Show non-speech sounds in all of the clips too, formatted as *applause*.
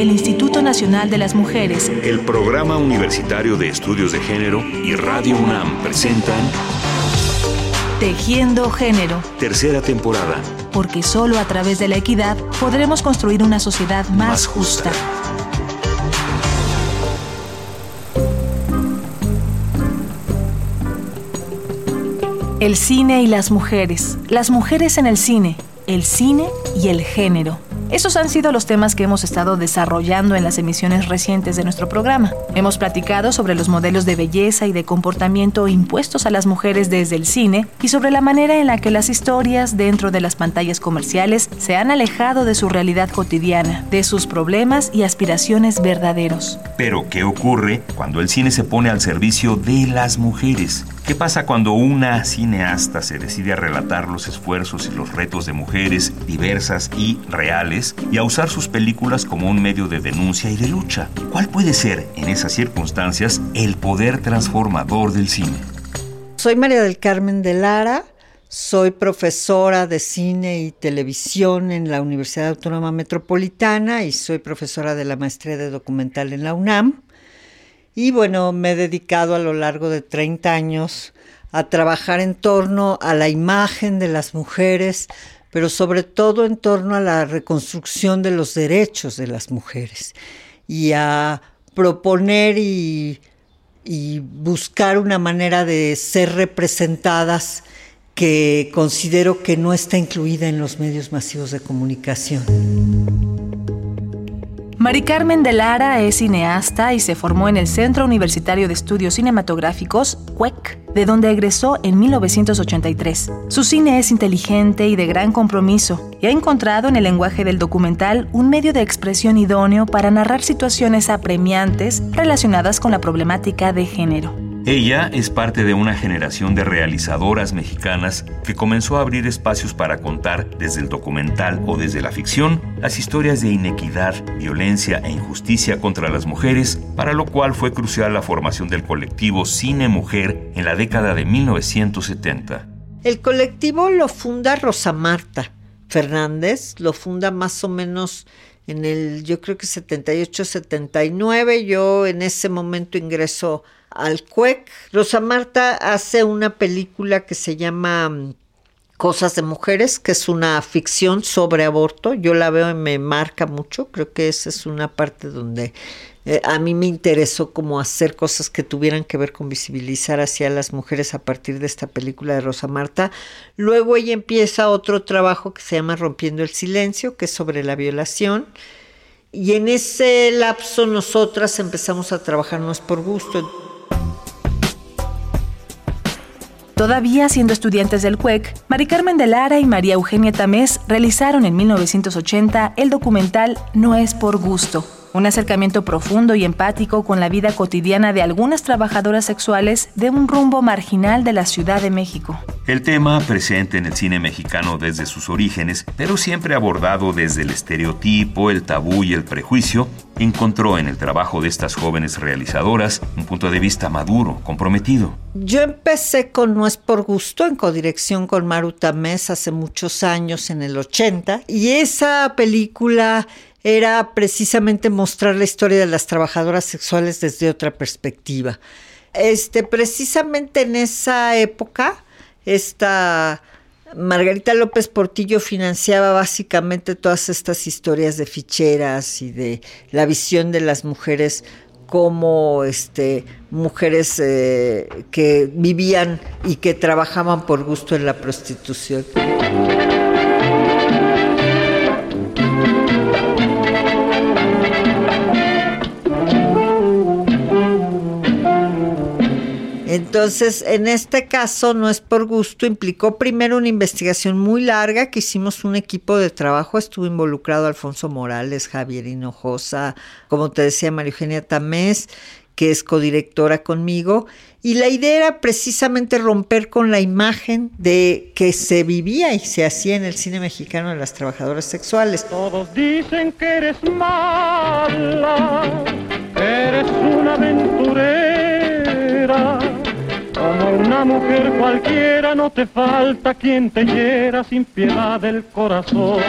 el Instituto Nacional de las Mujeres, el Programa Universitario de Estudios de Género y Radio UNAM presentan Tejiendo Género. Tercera temporada. Porque solo a través de la equidad podremos construir una sociedad más, justa. El cine y las mujeres. Las mujeres en el cine. El cine y el género. Esos han sido los temas que hemos estado desarrollando en las emisiones recientes de nuestro programa. Hemos platicado sobre los modelos de belleza y de comportamiento impuestos a las mujeres desde el cine y sobre la manera en la que las historias dentro de las pantallas comerciales se han alejado de su realidad cotidiana, de sus problemas y aspiraciones verdaderos. Pero, ¿qué ocurre cuando el cine se pone al servicio de las mujeres? ¿Qué pasa cuando una cineasta se decide a relatar los esfuerzos y los retos de mujeres diversas y reales y a usar sus películas como un medio de denuncia y de lucha? ¿Cuál puede ser, en esas circunstancias, el poder transformador del cine? Soy María del Carmen de Lara, soy profesora de cine y televisión en la Universidad Autónoma Metropolitana y soy profesora de la maestría de documental en la UNAM. Y bueno, me he dedicado a lo largo de 30 años a trabajar en torno a la imagen de las mujeres, pero sobre todo en torno a la reconstrucción de los derechos de las mujeres y a proponer y, y buscar una manera de ser representadas que considero que no está incluida en los medios masivos de comunicación. Mari Carmen de Lara es cineasta y se formó en el Centro Universitario de Estudios Cinematográficos, CUEC, de donde egresó en 1983. Su cine es inteligente y de gran compromiso, y ha encontrado en el lenguaje del documental un medio de expresión idóneo para narrar situaciones apremiantes relacionadas con la problemática de género. Ella es parte de una generación de realizadoras mexicanas que comenzó a abrir espacios para contar desde el documental o desde la ficción las historias de inequidad, violencia e injusticia contra las mujeres, para lo cual fue crucial la formación del colectivo Cine Mujer en la década de 1970. El colectivo lo funda Rosa Marta Fernández, lo funda más o menos en el, yo creo que 78-79, yo en ese momento ingreso al CUEC. Rosa Marta hace una película que se llama mm, Cosas de Mujeres, que es una ficción sobre aborto. Yo la veo y me marca mucho. Creo que esa es una parte donde eh, a mí me interesó como hacer cosas que tuvieran que ver con visibilizar hacia las mujeres a partir de esta película de Rosa Marta. Luego ella empieza otro trabajo que se llama Rompiendo el Silencio, que es sobre la violación. Y en ese lapso nosotras empezamos a trabajar más por gusto. Todavía siendo estudiantes del CUEC, Mari Carmen de Lara y María Eugenia Tamés realizaron en 1980 el documental No es por gusto, un acercamiento profundo y empático con la vida cotidiana de algunas trabajadoras sexuales de un rumbo marginal de la Ciudad de México. El tema, presente en el cine mexicano desde sus orígenes, pero siempre abordado desde el estereotipo, el tabú y el prejuicio, encontró en el trabajo de estas jóvenes realizadoras un punto de vista maduro, comprometido. Yo empecé con No es por gusto, en codirección con Maru Tamés hace muchos años, en el 80, y esa película era precisamente mostrar la historia de las trabajadoras sexuales desde otra perspectiva. Este, precisamente en esa época, esta Margarita López Portillo financiaba básicamente todas estas historias de ficheras y de la visión de las mujeres como este, mujeres eh, que vivían y que trabajaban por gusto en la prostitución. Entonces, en este caso, no es por gusto, implicó primero una investigación muy larga que hicimos un equipo de trabajo, estuvo involucrado Alfonso Morales, Javier Hinojosa, como te decía, María Eugenia Tamés, que es codirectora conmigo, y la idea era precisamente romper con la imagen de que se vivía y se hacía en el cine mexicano de las trabajadoras sexuales. Todos dicen que eres mala, eres una aventurera como una mujer cualquiera no te falta quien te hiera sin piedad del corazón.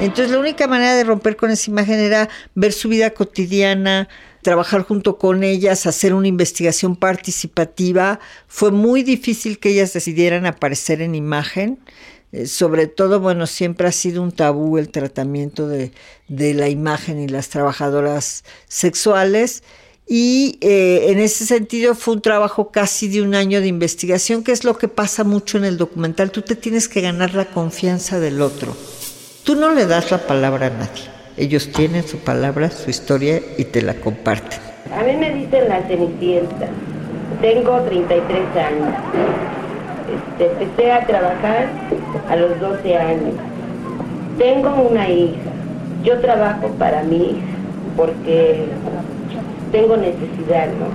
Entonces la única manera de romper con esa imagen era ver su vida cotidiana, trabajar junto con ellas, hacer una investigación participativa. Fue muy difícil que ellas decidieran aparecer en imagen. Eh, sobre todo, bueno, siempre ha sido un tabú el tratamiento de, de la imagen y las trabajadoras sexuales. Y eh, en ese sentido fue un trabajo casi de un año de investigación, que es lo que pasa mucho en el documental. Tú te tienes que ganar la confianza del otro. Tú no le das la palabra a nadie. Ellos tienen su palabra, su historia y te la comparten. A mí me dicen la Cenicienta. Tengo 33 años. Este, empecé a trabajar a los 12 años. Tengo una hija. Yo trabajo para mi hija porque tengo necesidad, ¿no?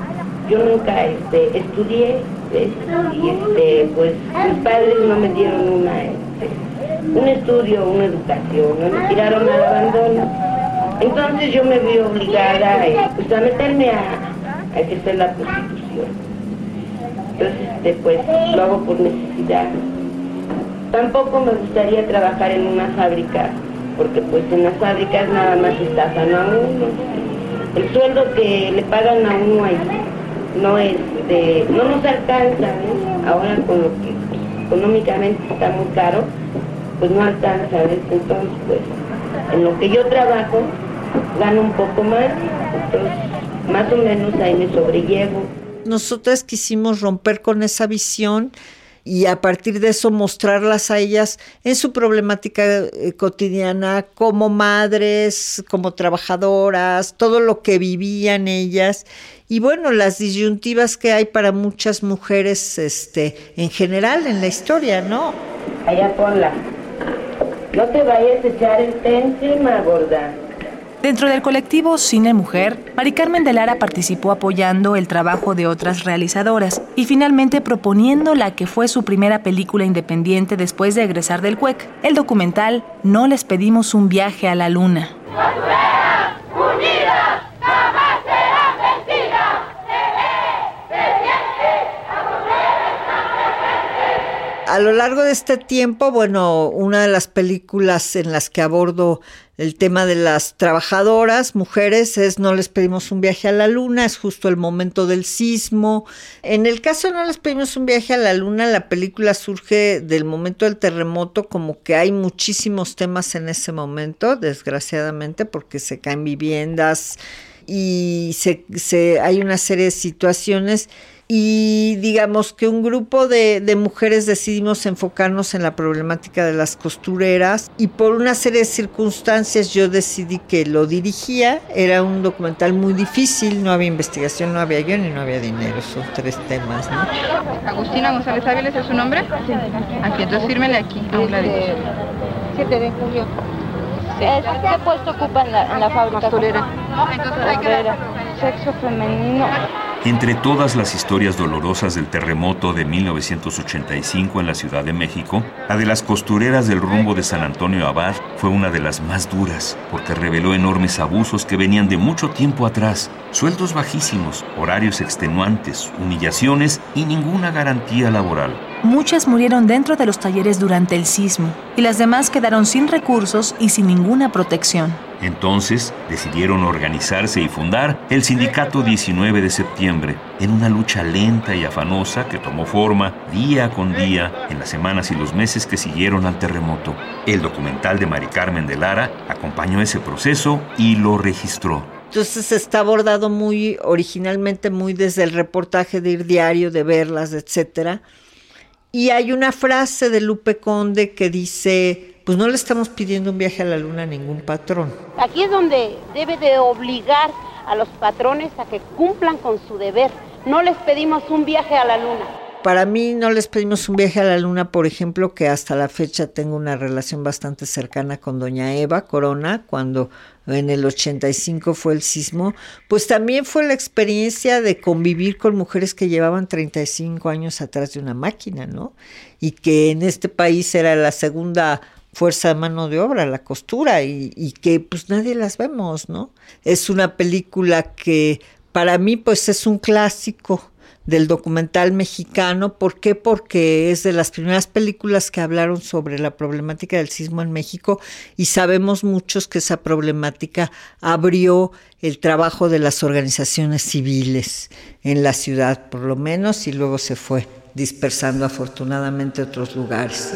Yo nunca este, estudié y este, pues mis padres no me dieron una, este, un estudio, una educación, me tiraron al abandono. Entonces yo me vi obligada pues, a meterme a, a ejercer la prostitución. Entonces, este, pues lo hago por necesidad. Tampoco me gustaría trabajar en una fábrica, porque pues en las fábricas nada más estafan a uno el sueldo que le pagan a uno ahí no es de, no nos alcanza, ¿ves? ahora con lo que económicamente está muy caro, pues no alcanza, ¿ves? entonces pues en lo que yo trabajo gano un poco más, entonces más o menos ahí me sobrellevo. Nosotras quisimos romper con esa visión y a partir de eso mostrarlas a ellas en su problemática eh, cotidiana como madres, como trabajadoras, todo lo que vivían ellas y bueno, las disyuntivas que hay para muchas mujeres este en general en la historia, ¿no? Allá ponla. No te vayas a echar el té encima, gorda. Dentro del colectivo Cine Mujer, Mari Carmen de Lara participó apoyando el trabajo de otras realizadoras y finalmente proponiendo la que fue su primera película independiente después de egresar del CUEC, el documental No les pedimos un viaje a la luna. A lo largo de este tiempo, bueno, una de las películas en las que abordo el tema de las trabajadoras, mujeres, es No les pedimos un viaje a la luna, es justo el momento del sismo. En el caso de No les pedimos un viaje a la luna, la película surge del momento del terremoto, como que hay muchísimos temas en ese momento, desgraciadamente, porque se caen viviendas y se, se hay una serie de situaciones y digamos que un grupo de, mujeres decidimos enfocarnos en la problemática de las costureras y por una serie de circunstancias yo decidí que lo dirigía. Era un documental muy difícil, no había investigación, no había guion y no había dinero, son tres temas. ¿no? Agustina González Áviles es su nombre. Sí. Aquí, entonces fírmele aquí, a un ladito. 7 de julio. ¿Qué puesto ocupa en la, en la fábrica? Costurera. Entonces hay que... Sexo femenino. Entre todas las historias dolorosas del terremoto de 1985 en la Ciudad de México, la de las costureras del rumbo de San Antonio Abad fue una de las más duras, porque reveló enormes abusos que venían de mucho tiempo atrás, sueldos bajísimos, horarios extenuantes, humillaciones y ninguna garantía laboral. Muchas murieron dentro de los talleres durante el sismo y las demás quedaron sin recursos y sin ninguna protección. Entonces decidieron organizarse y fundar el Sindicato 19 de septiembre, en una lucha lenta y afanosa que tomó forma día con día en las semanas y los meses que siguieron al terremoto. El documental de Mari Carmen de Lara acompañó ese proceso y lo registró. Entonces está abordado muy originalmente, muy desde el reportaje de ir diario, de verlas, etcétera y hay una frase de Lupe Conde que dice, pues no le estamos pidiendo un viaje a la luna a ningún patrón. Aquí es donde debe de obligar a los patrones a que cumplan con su deber. No les pedimos un viaje a la luna. Para mí no les pedimos un viaje a la luna, por ejemplo, que hasta la fecha tengo una relación bastante cercana con doña Eva Corona, cuando en el 85 fue el sismo, pues también fue la experiencia de convivir con mujeres que llevaban 35 años atrás de una máquina, ¿no? Y que en este país era la segunda fuerza de mano de obra, la costura, y, y que pues nadie las vemos, ¿no? Es una película que para mí pues es un clásico del documental mexicano. ¿Por qué? Porque es de las primeras películas que hablaron sobre la problemática del sismo en México y sabemos muchos que esa problemática abrió el trabajo de las organizaciones civiles en la ciudad, por lo menos, y luego se fue dispersando afortunadamente a otros lugares.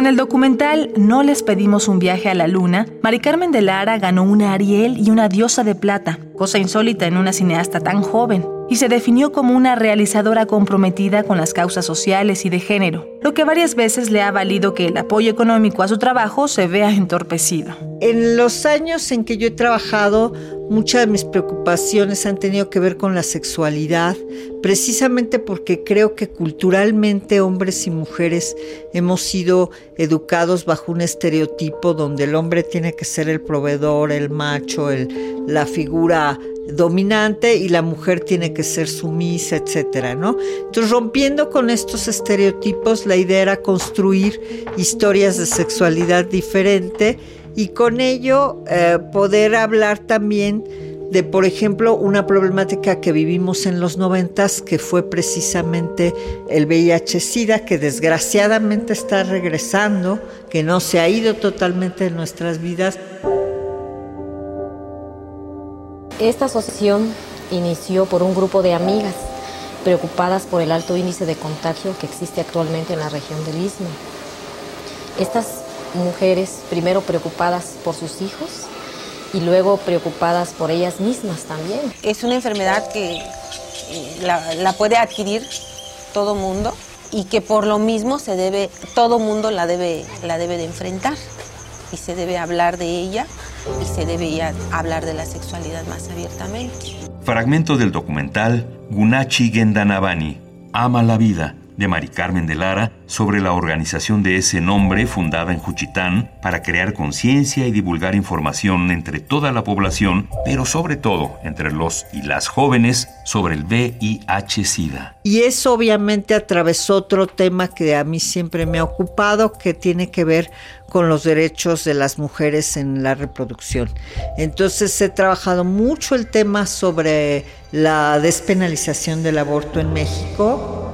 Con el documental No les pedimos un viaje a la luna, Mari Carmen de Lara ganó una Ariel y una diosa de plata, cosa insólita en una cineasta tan joven y se definió como una realizadora comprometida con las causas sociales y de género, lo que varias veces le ha valido que el apoyo económico a su trabajo se vea entorpecido. En los años en que yo he trabajado, muchas de mis preocupaciones han tenido que ver con la sexualidad, precisamente porque creo que culturalmente hombres y mujeres hemos sido educados bajo un estereotipo donde el hombre tiene que ser el proveedor, el macho, la figura dominante y la mujer tiene que ser sumisa, etcétera, ¿no? Entonces, rompiendo con estos estereotipos, la idea era construir historias de sexualidad diferente y con ello eh, poder hablar también de, por ejemplo, una problemática que vivimos en los noventas, que fue precisamente el VIH-Sida, que desgraciadamente está regresando, que no se ha ido totalmente de nuestras vidas. Esta asociación inició por un grupo de amigas preocupadas por el alto índice de contagio que existe actualmente en la región del Istmo. Estas mujeres, primero preocupadas por sus hijos y luego preocupadas por ellas mismas también. Es una enfermedad que eh, la, puede adquirir todo mundo y que por lo mismo se debe, todo mundo la debe, la debe de enfrentar y se debe hablar de ella y se debía hablar de la sexualidad más abiertamente. Fragmento del documental Gunachi Gendanabani, Ama la vida, de Mari Carmen de Lara sobre la organización de ese nombre fundada en Juchitán para crear conciencia y divulgar información entre toda la población, pero sobre todo entre los y las jóvenes sobre el VIH-Sida. Y eso obviamente atravesó otro tema que a mí siempre me ha ocupado, que tiene que ver con los derechos de las mujeres en la reproducción. Entonces he trabajado mucho el tema sobre la despenalización del aborto en México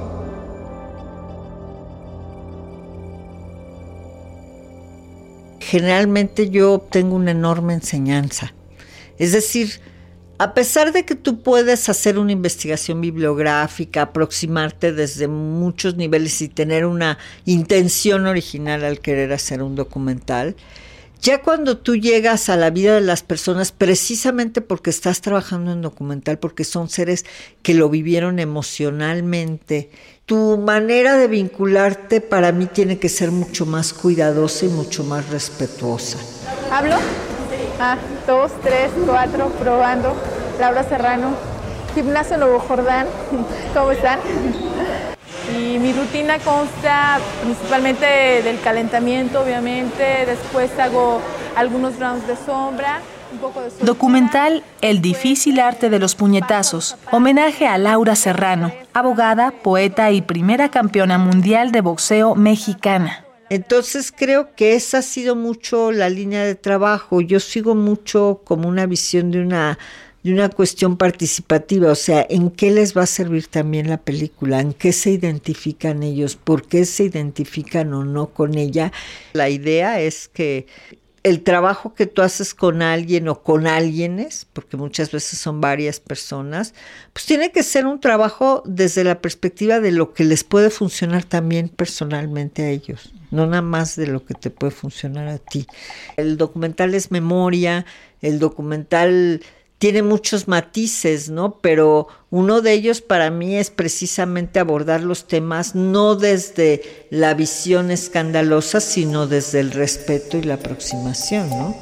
generalmente yo obtengo una enorme enseñanza. Es decir, a pesar de que tú puedes hacer una investigación bibliográfica, aproximarte desde muchos niveles y tener una intención original al querer hacer un documental, ya cuando tú llegas a la vida de las personas, precisamente porque estás trabajando en documental, porque son seres que lo vivieron emocionalmente, tu manera de vincularte para mí tiene que ser mucho más cuidadosa y mucho más respetuosa. ¿Hablo? Ah, dos, tres, cuatro, probando. Laura Serrano, Gimnasio Nuevo Jordán. *laughs* ¿Cómo están? Y mi rutina consta principalmente del calentamiento, obviamente. Después hago algunos rounds de sombra. Un poco de Documental El difícil arte de los puñetazos. Homenaje a Laura Serrano, abogada, poeta y primera campeona mundial de boxeo mexicana. Entonces creo que esa ha sido mucho la línea de trabajo. Yo sigo mucho como una visión de una de una cuestión participativa, o sea, en qué les va a servir también la película, en qué se identifican ellos, por qué se identifican o no con ella. La idea es que el trabajo que tú haces con alguien o con alguienes, porque muchas veces son varias personas, pues tiene que ser un trabajo desde la perspectiva de lo que les puede funcionar también personalmente a ellos, no nada más de lo que te puede funcionar a ti. El documental es memoria, el documental tiene muchos matices, ¿no? Pero uno de ellos para mí es precisamente abordar los temas no desde la visión escandalosa, sino desde el respeto y la aproximación, ¿no?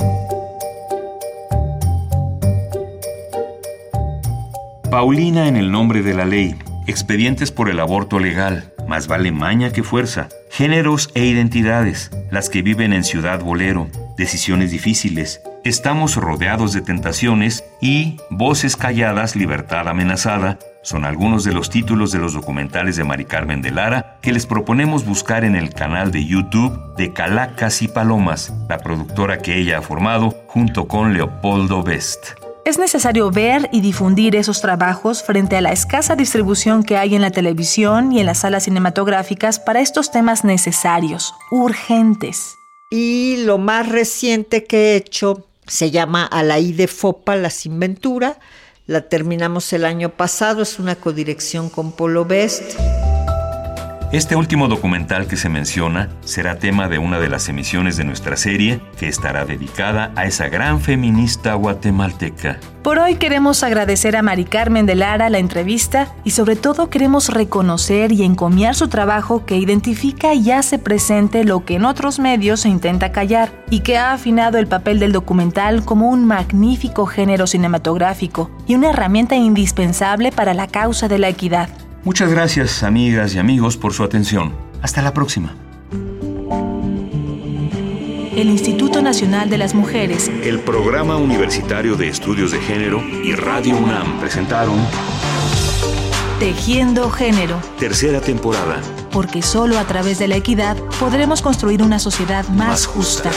Paulina en el nombre de la ley, expedientes por el aborto legal, más vale maña que fuerza, géneros e identidades, las que viven en Ciudad Bolero, decisiones difíciles, Estamos rodeados de tentaciones y Voces calladas, libertad amenazada son algunos de los títulos de los documentales de Mari Carmen de Lara que les proponemos buscar en el canal de YouTube de Calacas y Palomas, la productora que ella ha formado junto con Leopoldo Best. Es necesario ver y difundir esos trabajos frente a la escasa distribución que hay en la televisión y en las salas cinematográficas para estos temas necesarios, urgentes. Y lo más reciente que he hecho se llama Alaí de Fopa, La Sinventura. La terminamos el año pasado, es una codirección con Polo Best. Este último documental que se menciona será tema de una de las emisiones de nuestra serie que estará dedicada a esa gran feminista guatemalteca. Por hoy queremos agradecer a Mari Carmen de Lara la entrevista y sobre todo queremos reconocer y encomiar su trabajo que identifica y hace presente lo que en otros medios se intenta callar y que ha afinado el papel del documental como un magnífico género cinematográfico y una herramienta indispensable para la causa de la equidad. Muchas gracias, amigas y amigos, por su atención. Hasta la próxima. El Instituto Nacional de las Mujeres, el Programa Universitario de Estudios de Género y Radio UNAM presentaron Tejiendo Género. Tercera temporada. Porque solo a través de la equidad podremos construir una sociedad más, justa.